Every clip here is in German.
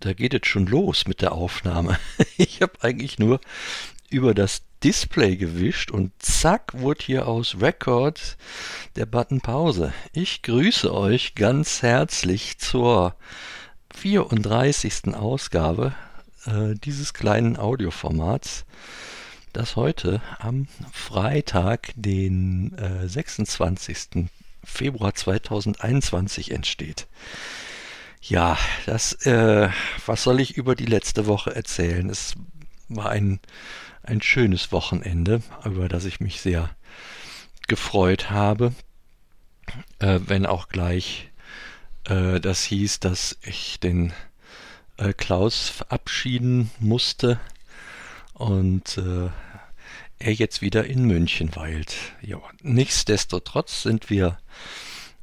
Da geht es schon los mit der Aufnahme. Ich habe eigentlich nur über das Display gewischt und zack wurde hier aus Record der Button Pause. Ich grüße euch ganz herzlich zur 34. Ausgabe äh, dieses kleinen Audioformats, das heute am Freitag, den äh, 26. Februar 2021 entsteht. Ja, das, äh, was soll ich über die letzte Woche erzählen? Es war ein, ein schönes Wochenende, über das ich mich sehr gefreut habe. Äh, wenn auch gleich äh, das hieß, dass ich den äh, Klaus verabschieden musste und äh, er jetzt wieder in München weilt. Ja, nichtsdestotrotz sind wir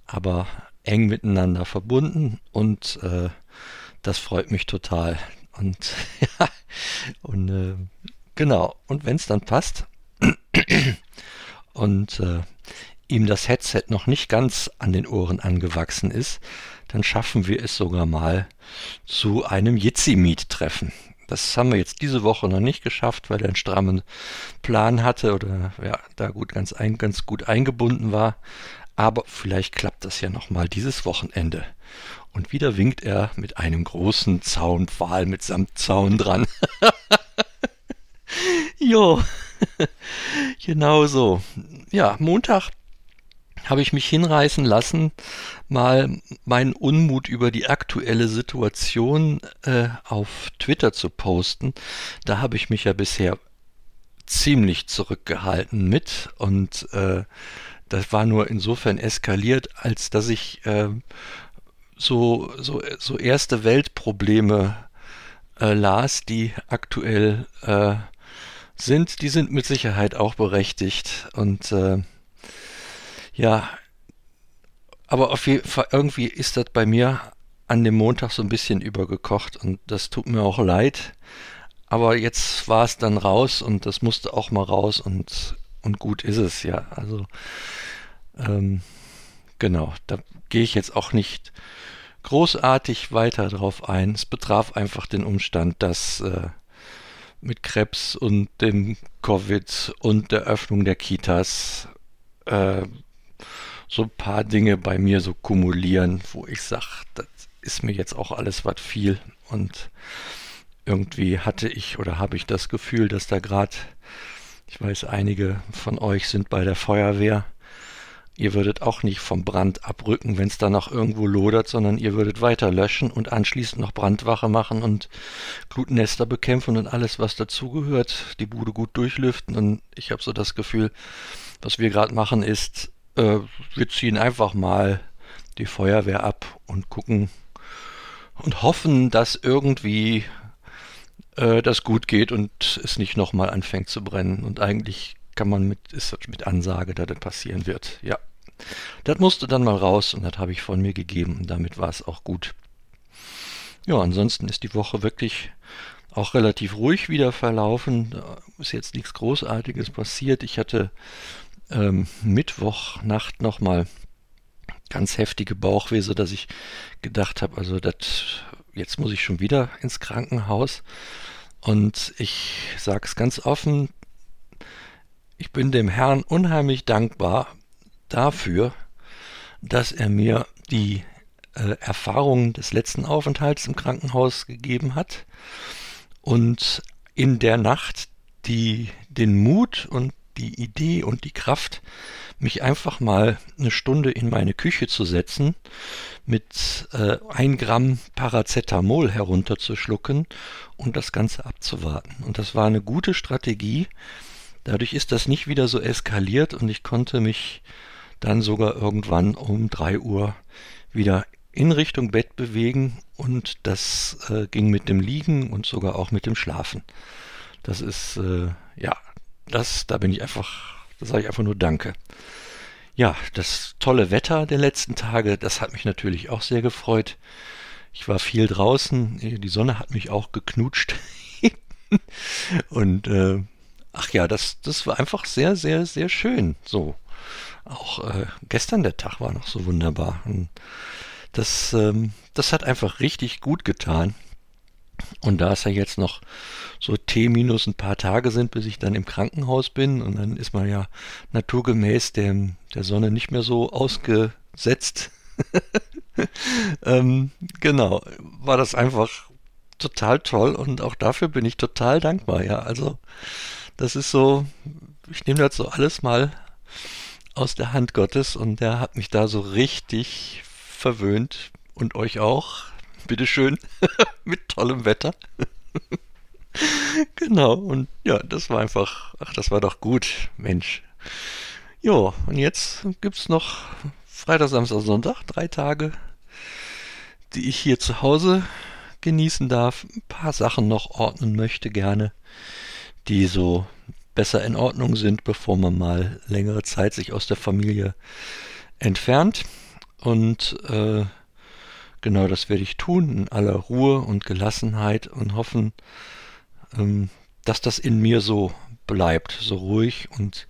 aber eng miteinander verbunden und äh, das freut mich total. Und ja, und äh, genau, und wenn es dann passt und äh, ihm das Headset noch nicht ganz an den Ohren angewachsen ist, dann schaffen wir es sogar mal zu einem Jitsi-Meet-Treffen. Das haben wir jetzt diese Woche noch nicht geschafft, weil er einen strammen Plan hatte oder ja, da gut ganz, ein, ganz gut eingebunden war. Aber vielleicht klappt das ja nochmal dieses Wochenende. Und wieder winkt er mit einem großen Zaunpfahl mit Samtzaun dran. jo, genau so. Ja, Montag habe ich mich hinreißen lassen, mal meinen Unmut über die aktuelle Situation äh, auf Twitter zu posten. Da habe ich mich ja bisher ziemlich zurückgehalten mit und äh, das war nur insofern eskaliert, als dass ich äh, so, so, so erste Weltprobleme äh, las, die aktuell äh, sind. Die sind mit Sicherheit auch berechtigt. Und äh, ja, aber auf jeden Fall, irgendwie ist das bei mir an dem Montag so ein bisschen übergekocht und das tut mir auch leid. Aber jetzt war es dann raus und das musste auch mal raus und und gut ist es ja. Also ähm, genau, da gehe ich jetzt auch nicht großartig weiter drauf ein. Es betraf einfach den Umstand, dass äh, mit Krebs und dem Covid und der Öffnung der Kitas äh, so ein paar Dinge bei mir so kumulieren, wo ich sage, das ist mir jetzt auch alles was viel und irgendwie hatte ich oder habe ich das Gefühl, dass da gerade ich weiß, einige von euch sind bei der Feuerwehr. Ihr würdet auch nicht vom Brand abrücken, wenn es da noch irgendwo lodert, sondern ihr würdet weiter löschen und anschließend noch Brandwache machen und Glutnester bekämpfen und alles, was dazugehört, die Bude gut durchlüften. Und ich habe so das Gefühl, was wir gerade machen, ist, äh, wir ziehen einfach mal die Feuerwehr ab und gucken und hoffen, dass irgendwie äh, das gut geht und es nicht nochmal anfängt zu brennen. Und eigentlich kann man mit, ist mit Ansage, dass das passieren wird. Ja. Das musste dann mal raus und das habe ich von mir gegeben und damit war es auch gut. Ja, ansonsten ist die Woche wirklich auch relativ ruhig wieder verlaufen. Da ist jetzt nichts Großartiges passiert. Ich hatte ähm, Mittwochnacht nochmal ganz heftige Bauchweh, so dass ich gedacht habe, also das jetzt muss ich schon wieder ins Krankenhaus. Und ich sage es ganz offen, ich bin dem Herrn unheimlich dankbar dafür, dass er mir die äh, Erfahrungen des letzten Aufenthalts im Krankenhaus gegeben hat und in der Nacht die, den Mut und die Idee und die Kraft, mich einfach mal eine Stunde in meine Küche zu setzen, mit äh, ein Gramm Paracetamol herunterzuschlucken und das Ganze abzuwarten. Und das war eine gute Strategie. Dadurch ist das nicht wieder so eskaliert und ich konnte mich dann sogar irgendwann um drei Uhr wieder in Richtung Bett bewegen und das äh, ging mit dem Liegen und sogar auch mit dem Schlafen. Das ist äh, ja das, da bin ich einfach, da sage ich einfach nur Danke. Ja, das tolle Wetter der letzten Tage, das hat mich natürlich auch sehr gefreut. Ich war viel draußen, die Sonne hat mich auch geknutscht. Und äh, ach ja, das, das war einfach sehr, sehr, sehr schön. So. Auch äh, gestern der Tag war noch so wunderbar. Und das, ähm, das hat einfach richtig gut getan. Und da es ja jetzt noch so T minus ein paar Tage sind, bis ich dann im Krankenhaus bin und dann ist man ja naturgemäß dem, der Sonne nicht mehr so ausgesetzt. ähm, genau, war das einfach total toll und auch dafür bin ich total dankbar. Ja, also das ist so, ich nehme das so alles mal aus der Hand Gottes und der hat mich da so richtig verwöhnt und euch auch. Bitteschön, mit tollem Wetter. genau, und ja, das war einfach, ach, das war doch gut, Mensch. Jo, und jetzt gibt's noch Freitag, Samstag, Sonntag, drei Tage, die ich hier zu Hause genießen darf. Ein paar Sachen noch ordnen möchte gerne, die so besser in Ordnung sind, bevor man mal längere Zeit sich aus der Familie entfernt. Und äh, genau das werde ich tun, in aller Ruhe und Gelassenheit und hoffen, ähm, dass das in mir so bleibt, so ruhig und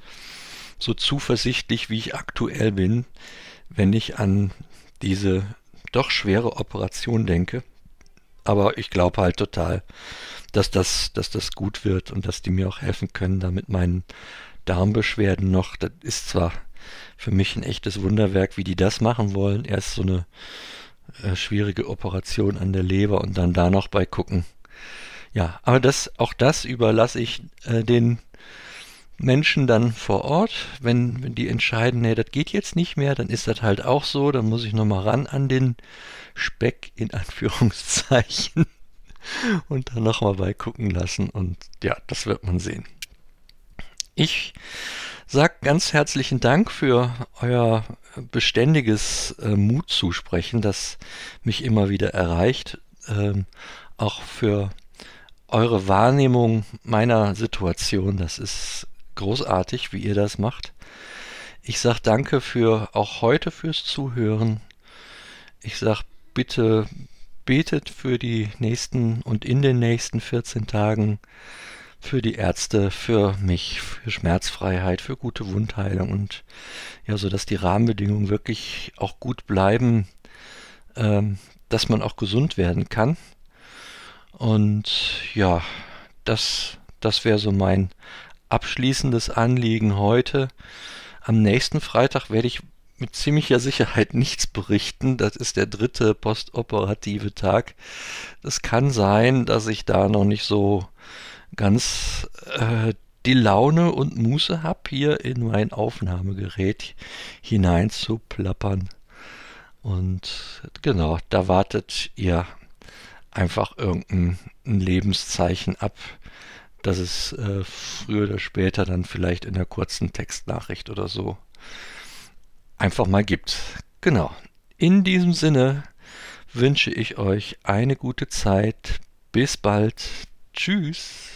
so zuversichtlich, wie ich aktuell bin, wenn ich an diese doch schwere Operation denke. Aber ich glaube halt total, dass das, dass das gut wird und dass die mir auch helfen können, damit meinen Darmbeschwerden noch. Das ist zwar für mich ein echtes Wunderwerk, wie die das machen wollen. Erst so eine äh, schwierige Operation an der Leber und dann da noch bei gucken. Ja, aber das, auch das überlasse ich äh, den Menschen dann vor Ort. Wenn, wenn die entscheiden, nee, das geht jetzt nicht mehr, dann ist das halt auch so. Dann muss ich nochmal ran an den Speck in Anführungszeichen und dann nochmal beigucken lassen. Und ja, das wird man sehen. Ich sage ganz herzlichen Dank für euer beständiges äh, Mutzusprechen, das mich immer wieder erreicht. Ähm, auch für eure Wahrnehmung meiner Situation. Das ist großartig, wie ihr das macht. Ich sage danke für auch heute fürs Zuhören. Ich sage bitte betet für die nächsten und in den nächsten 14 Tagen für die Ärzte, für mich, für Schmerzfreiheit, für gute Wundheilung und ja, so dass die Rahmenbedingungen wirklich auch gut bleiben, ähm, dass man auch gesund werden kann. Und ja, das, das wäre so mein abschließendes Anliegen heute. Am nächsten Freitag werde ich mit ziemlicher Sicherheit nichts berichten. Das ist der dritte postoperative Tag. Es kann sein, dass ich da noch nicht so ganz äh, die Laune und Muße habe, hier in mein Aufnahmegerät hinein zu plappern. Und genau, da wartet ihr einfach irgendein Lebenszeichen ab, dass es äh, früher oder später dann vielleicht in der kurzen Textnachricht oder so einfach mal gibt. Genau. In diesem Sinne wünsche ich euch eine gute Zeit. Bis bald. Tschüss.